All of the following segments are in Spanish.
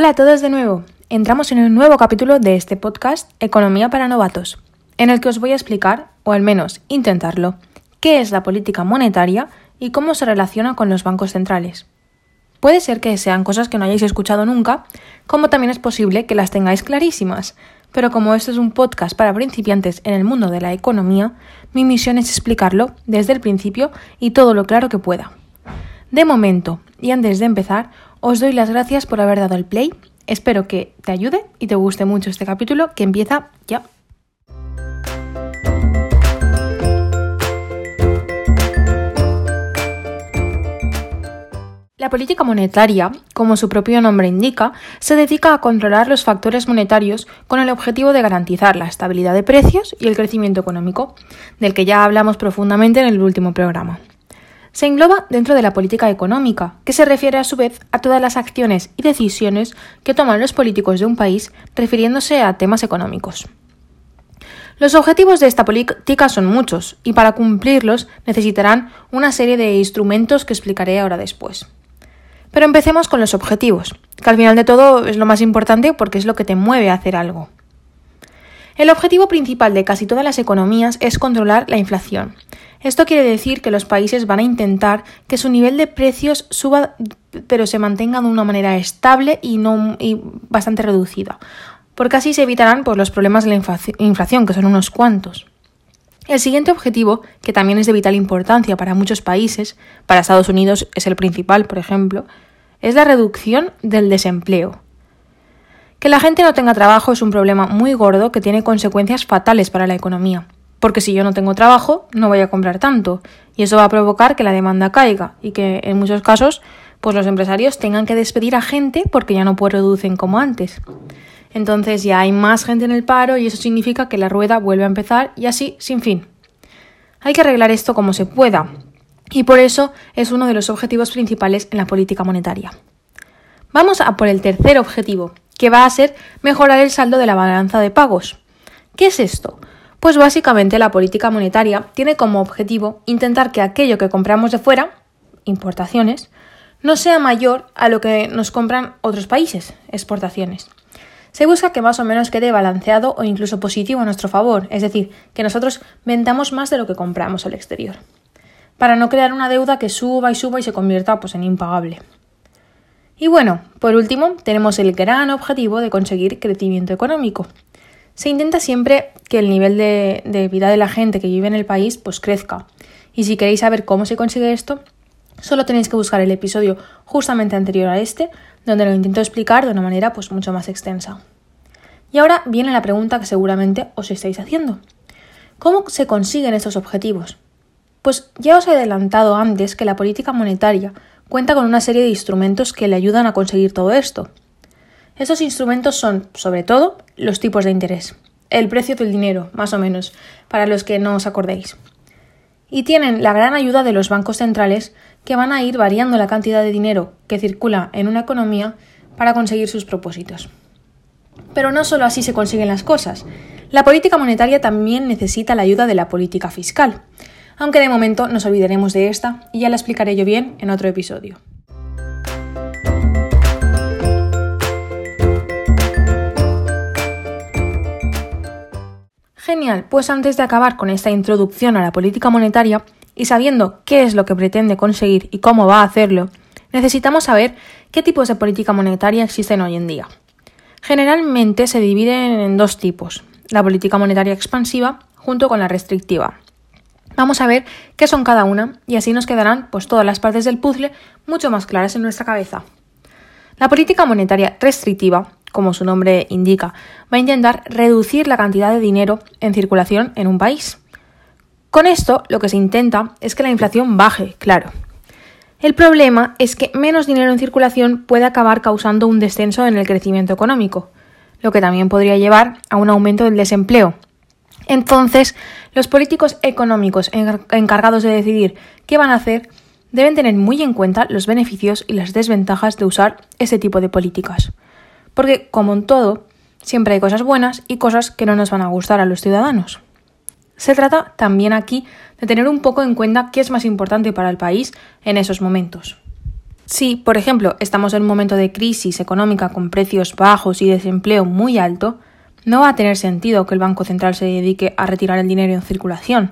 Hola a todos de nuevo. Entramos en un nuevo capítulo de este podcast Economía para novatos, en el que os voy a explicar, o al menos intentarlo, qué es la política monetaria y cómo se relaciona con los bancos centrales. Puede ser que sean cosas que no hayáis escuchado nunca, como también es posible que las tengáis clarísimas, pero como esto es un podcast para principiantes en el mundo de la economía, mi misión es explicarlo desde el principio y todo lo claro que pueda. De momento, y antes de empezar, os doy las gracias por haber dado el play. Espero que te ayude y te guste mucho este capítulo que empieza ya. La política monetaria, como su propio nombre indica, se dedica a controlar los factores monetarios con el objetivo de garantizar la estabilidad de precios y el crecimiento económico, del que ya hablamos profundamente en el último programa se engloba dentro de la política económica, que se refiere a su vez a todas las acciones y decisiones que toman los políticos de un país refiriéndose a temas económicos. Los objetivos de esta política son muchos y para cumplirlos necesitarán una serie de instrumentos que explicaré ahora después. Pero empecemos con los objetivos, que al final de todo es lo más importante porque es lo que te mueve a hacer algo. El objetivo principal de casi todas las economías es controlar la inflación, esto quiere decir que los países van a intentar que su nivel de precios suba pero se mantenga de una manera estable y, no, bastante reducida, porque así se evitarán pues, los problemas de la inflación, que son unos cuantos. El siguiente objetivo, que también es de vital importancia para muchos países, para Estados Unidos es el principal, por ejemplo, es la reducción del desempleo. Que la gente no tenga trabajo es un problema muy gordo que tiene consecuencias fatales para la economía porque si yo no tengo trabajo, no voy a comprar tanto. Y eso va a provocar que la demanda caiga y que en muchos casos pues los empresarios tengan que despedir a gente porque ya no producen como antes. Entonces ya hay más gente en el paro y eso significa que la rueda vuelve a empezar y así sin fin. Hay que arreglar esto como se pueda y por eso es uno de los objetivos principales en la política monetaria. Vamos a por el tercer objetivo, que va a ser mejorar el saldo de la balanza de pagos. ¿Qué es esto? Pues básicamente la política monetaria tiene como objetivo intentar que aquello que compramos de fuera, importaciones, no sea mayor a lo que nos compran otros países, exportaciones. Se busca que más o menos quede balanceado o incluso positivo a nuestro favor, es decir, que nosotros vendamos más de lo que compramos al exterior, para no crear una deuda que suba y suba y se convierta pues, en impagable. Y bueno, por último, tenemos el gran objetivo de conseguir crecimiento económico, se intenta siempre que el nivel de, vida de la gente que vive en el país pues crezca. Y si queréis saber cómo se consigue esto, solo tenéis que buscar el episodio justamente anterior a este, donde lo intento explicar de una manera pues mucho más extensa. Y ahora viene la pregunta que seguramente os estáis haciendo. ¿Cómo se consiguen estos objetivos? Pues ya os he adelantado antes que la política monetaria cuenta con una serie de instrumentos que le ayudan a conseguir todo esto. Estos instrumentos son, sobre todo, los tipos de interés, el precio del dinero, más o menos, para los que no os acordéis. Y tienen la gran ayuda de los bancos centrales que van a ir variando la cantidad de dinero que circula en una economía para conseguir sus propósitos. Pero no solo así se consiguen las cosas. La política monetaria también necesita la ayuda de la política fiscal, aunque de momento nos olvidaremos de esta y ya la explicaré yo bien en otro episodio. Genial, pues antes de acabar con esta introducción a la política monetaria y sabiendo qué es lo que pretende conseguir y cómo va a hacerlo, necesitamos saber qué tipos de política monetaria existen hoy en día. Generalmente se dividen en dos tipos, la política monetaria expansiva junto con la restrictiva. Vamos a ver qué son cada una y así nos quedarán pues todas las partes del puzzle mucho más claras en nuestra cabeza. La política monetaria restrictiva como su nombre indica, va a intentar reducir la cantidad de dinero en circulación en un país. Con esto lo que se intenta es que la inflación baje, claro. El problema es que menos dinero en circulación puede acabar causando un descenso en el crecimiento económico, lo que también podría llevar a un aumento del desempleo. Entonces, los políticos económicos encargados de decidir qué van a hacer deben tener muy en cuenta los beneficios y las desventajas de usar ese tipo de políticas porque, como en todo, siempre hay cosas buenas y cosas que no nos van a gustar a los ciudadanos. Se trata también aquí de tener un poco en cuenta qué es más importante para el país en esos momentos. Si, por ejemplo, estamos en un momento de crisis económica con precios bajos y desempleo muy alto, no va a tener sentido que el Banco Central se dedique a retirar el dinero en circulación.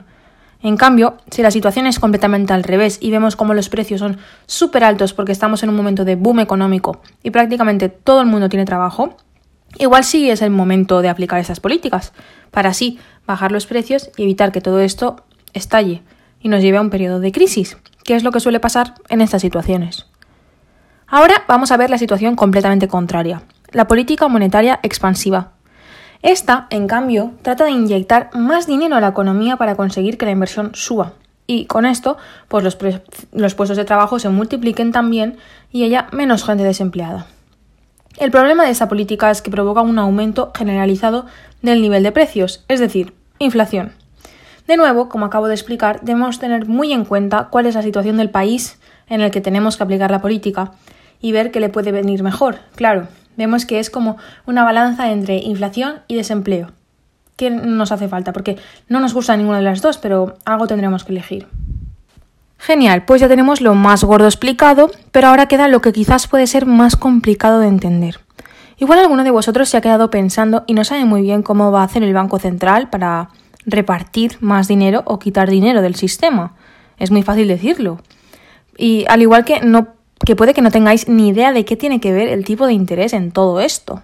En cambio, si la situación es completamente al revés y vemos como los precios son súper altos porque estamos en un momento de boom económico y prácticamente todo el mundo tiene trabajo, igual sí es el momento de aplicar esas políticas, para así bajar los precios y evitar que todo esto estalle y nos lleve a un periodo de crisis, que es lo que suele pasar en estas situaciones. Ahora vamos a ver la situación completamente contraria, la política monetaria expansiva, esta, en cambio, trata de inyectar más dinero a la economía para conseguir que la inversión suba. Y con esto, pues los, los puestos de trabajo se multipliquen también y haya menos gente desempleada. El problema de esta política es que provoca un aumento generalizado del nivel de precios, es decir, inflación. De nuevo, como acabo de explicar, debemos tener muy en cuenta cuál es la situación del país en el que tenemos que aplicar la política y ver qué le puede venir mejor. Claro, Vemos que es como una balanza entre inflación y desempleo. ¿Qué nos hace falta? Porque no nos gusta ninguna de las dos, pero algo tendremos que elegir. Genial, pues ya tenemos lo más gordo explicado, pero ahora queda lo que quizás puede ser más complicado de entender. Igual alguno de vosotros se ha quedado pensando y no sabe muy bien cómo va a hacer el Banco Central para repartir más dinero o quitar dinero del sistema. Es muy fácil decirlo. Y al igual que no que puede que no tengáis ni idea de qué tiene que ver el tipo de interés en todo esto.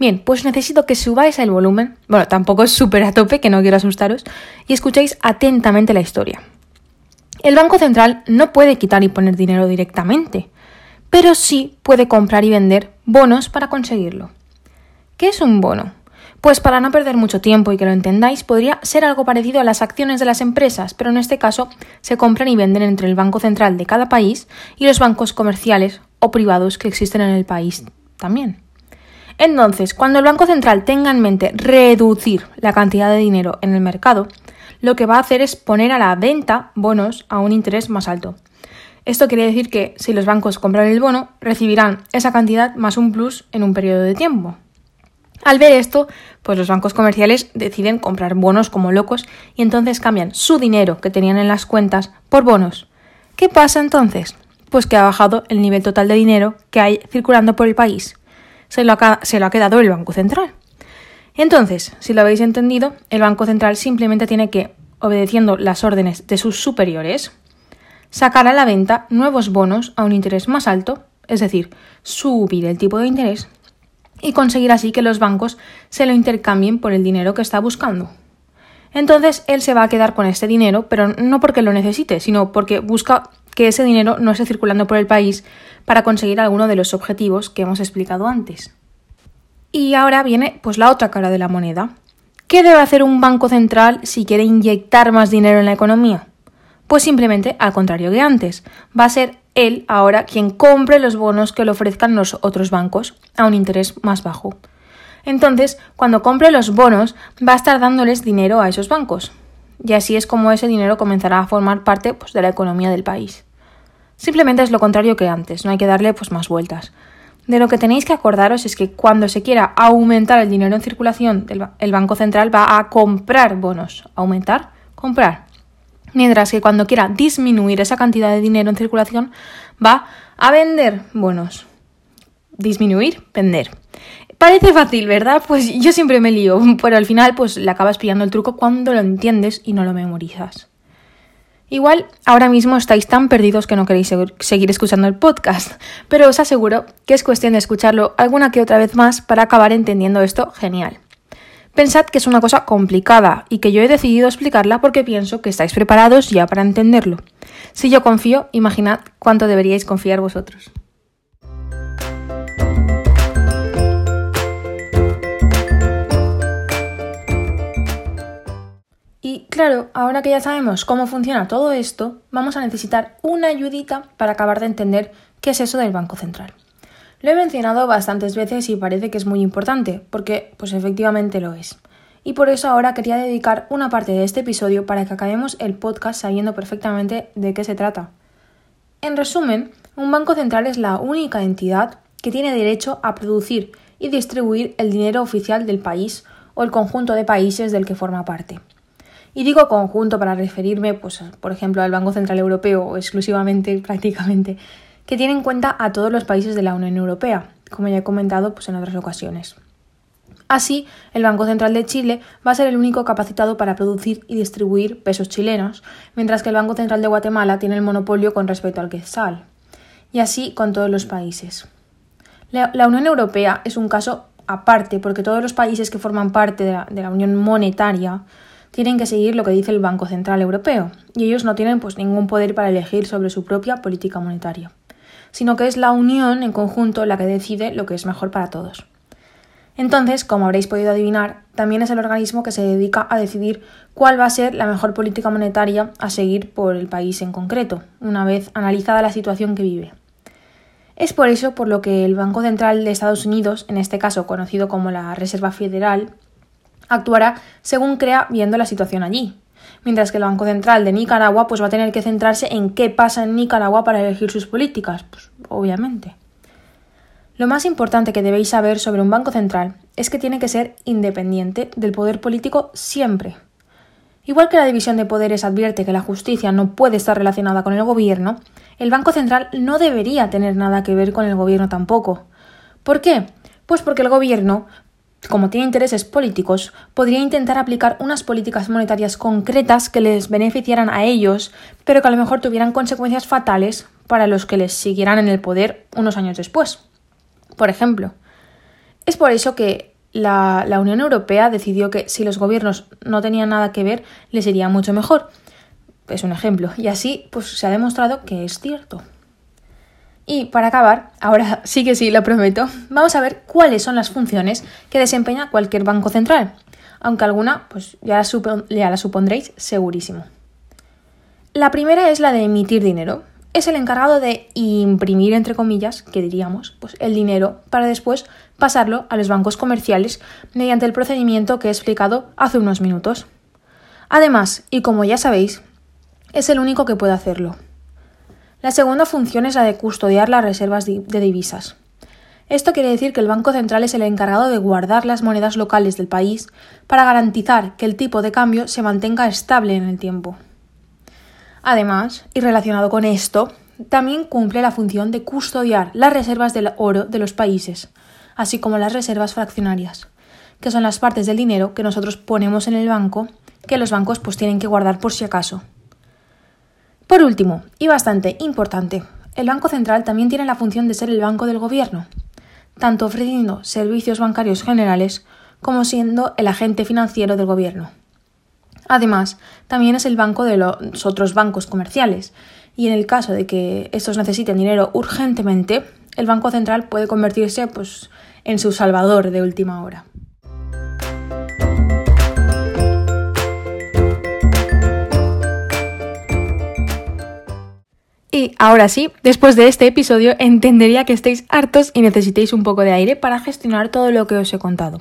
Bien, pues necesito que subáis el volumen, bueno, tampoco es súper a tope, que no quiero asustaros, y escuchéis atentamente la historia. El Banco Central no puede quitar y poner dinero directamente, pero sí puede comprar y vender bonos para conseguirlo. ¿Qué es un bono? Pues para no perder mucho tiempo y que lo entendáis, podría ser algo parecido a las acciones de las empresas, pero en este caso se compran y venden entre el Banco Central de cada país y los bancos comerciales o privados que existen en el país también. Entonces, cuando el Banco Central tenga en mente reducir la cantidad de dinero en el mercado, lo que va a hacer es poner a la venta bonos a un interés más alto. Esto quiere decir que si los bancos compran el bono, recibirán esa cantidad más un plus en un periodo de tiempo. Al ver esto, pues los bancos comerciales deciden comprar bonos como locos y entonces cambian su dinero que tenían en las cuentas por bonos. ¿Qué pasa entonces? Pues que ha bajado el nivel total de dinero que hay circulando por el país. Se lo ha, se lo ha quedado el Banco Central. Entonces, si lo habéis entendido, el Banco Central simplemente tiene que, obedeciendo las órdenes de sus superiores, sacar a la venta nuevos bonos a un interés más alto, es decir, subir el tipo de interés y conseguir así que los bancos se lo intercambien por el dinero que está buscando. Entonces él se va a quedar con este dinero, pero no porque lo necesite, sino porque busca que ese dinero no esté circulando por el país para conseguir alguno de los objetivos que hemos explicado antes. Y ahora viene pues la otra cara de la moneda. ¿Qué debe hacer un banco central si quiere inyectar más dinero en la economía? Pues simplemente al contrario que antes, va a ser él ahora quien compre los bonos que le ofrezcan los otros bancos a un interés más bajo. Entonces, cuando compre los bonos, va a estar dándoles dinero a esos bancos. Y así es como ese dinero comenzará a formar parte pues, de la economía del país. Simplemente es lo contrario que antes, no hay que darle pues, más vueltas. De lo que tenéis que acordaros es que cuando se quiera aumentar el dinero en circulación, el Banco Central va a comprar bonos. ¿Aumentar? Comprar mientras que cuando quiera disminuir esa cantidad de dinero en circulación va a vender bonos. Disminuir, vender. Parece fácil, ¿verdad? Pues yo siempre me lío, pero al final pues le acabas pillando el truco cuando lo entiendes y no lo memorizas. Igual ahora mismo estáis tan perdidos que no queréis seguir escuchando el podcast, pero os aseguro que es cuestión de escucharlo alguna que otra vez más para acabar entendiendo esto genial. Pensad que es una cosa complicada y que yo he decidido explicarla porque pienso que estáis preparados ya para entenderlo. Si yo confío, imaginad cuánto deberíais confiar vosotros. Y claro, ahora que ya sabemos cómo funciona todo esto, vamos a necesitar una ayudita para acabar de entender qué es eso del Banco Central. Lo he mencionado bastantes veces y parece que es muy importante, porque pues efectivamente lo es. Y por eso ahora quería dedicar una parte de este episodio para que acabemos el podcast sabiendo perfectamente de qué se trata. En resumen, un banco central es la única entidad que tiene derecho a producir y distribuir el dinero oficial del país o el conjunto de países del que forma parte. Y digo conjunto para referirme, pues, por ejemplo, al Banco Central Europeo o exclusivamente, prácticamente, que tiene en cuenta a todos los países de la Unión Europea, como ya he comentado pues, en otras ocasiones. Así, el Banco Central de Chile va a ser el único capacitado para producir y distribuir pesos chilenos, mientras que el Banco Central de Guatemala tiene el monopolio con respecto al quetzal. Y así con todos los países. La, Unión Europea es un caso aparte porque todos los países que forman parte de la, de la, Unión Monetaria tienen que seguir lo que dice el Banco Central Europeo y ellos no tienen pues ningún poder para elegir sobre su propia política monetaria, sino que es la Unión en conjunto la que decide lo que es mejor para todos. Entonces, como habréis podido adivinar, también es el organismo que se dedica a decidir cuál va a ser la mejor política monetaria a seguir por el país en concreto, una vez analizada la situación que vive. Es por eso por lo que el Banco Central de Estados Unidos, en este caso conocido como la Reserva Federal, actuará según crea viendo la situación allí, mientras que el Banco Central de Nicaragua pues va a tener que centrarse en qué pasa en Nicaragua para elegir sus políticas, pues obviamente. Lo más importante que debéis saber sobre un banco central es que tiene que ser independiente del poder político siempre. Igual que la división de poderes advierte que la justicia no puede estar relacionada con el gobierno, el Banco Central no debería tener nada que ver con el gobierno tampoco. ¿Por qué? Pues porque el gobierno, como tiene intereses políticos, podría intentar aplicar unas políticas monetarias concretas que les beneficiaran a ellos, pero que a lo mejor tuvieran consecuencias fatales para los que les siguieran en el poder unos años después. Por ejemplo, es por eso que la, Unión Europea decidió que si los gobiernos no tenían nada que ver, les iría mucho mejor. Es un ejemplo. Y así, pues se ha demostrado que es cierto. Y para acabar, ahora sí que sí, lo prometo, vamos a ver cuáles son las funciones que desempeña cualquier banco central, aunque alguna pues ya la supondréis segurísimo. La primera es la de emitir dinero, es el encargado de imprimir, entre comillas, que diríamos, pues el dinero para después pasarlo a los bancos comerciales mediante el procedimiento que he explicado hace unos minutos. Además, y como ya sabéis, es el único que puede hacerlo. La segunda función es la de custodiar las reservas de divisas. Esto quiere decir que el Banco Central es el encargado de guardar las monedas locales del país para garantizar que el tipo de cambio se mantenga estable en el tiempo. Además, y relacionado con esto, también cumple la función de custodiar las reservas del oro de los países, así como las reservas fraccionarias, que son las partes del dinero que nosotros ponemos en el banco, que los bancos pues tienen que guardar por si acaso. Por último, y bastante importante, el Banco Central también tiene la función de ser el banco del gobierno, tanto ofreciendo servicios bancarios generales como siendo el agente financiero del gobierno. Además, también es el banco de los otros bancos comerciales y en el caso de que estos necesiten dinero urgentemente, el Banco Central puede convertirse pues, en su salvador de última hora. Ahora sí, después de este episodio, entendería que estéis hartos y necesitéis un poco de aire para gestionar todo lo que os he contado.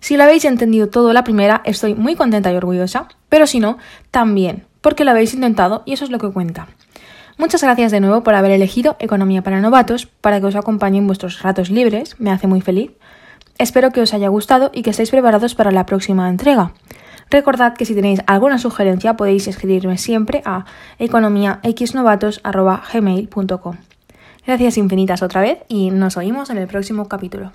Si lo habéis entendido todo la primera, estoy muy contenta y orgullosa, pero si no, también, porque lo habéis intentado y eso es lo que cuenta. Muchas gracias de nuevo por haber elegido Economía para Novatos para que os acompañe en vuestros ratos libres, me hace muy feliz. Espero que os haya gustado y que estéis preparados para la próxima entrega. Recordad que si tenéis alguna sugerencia podéis escribirme siempre a economiaxnovatos.gmail.com. Gracias infinitas otra vez y nos oímos en el próximo capítulo.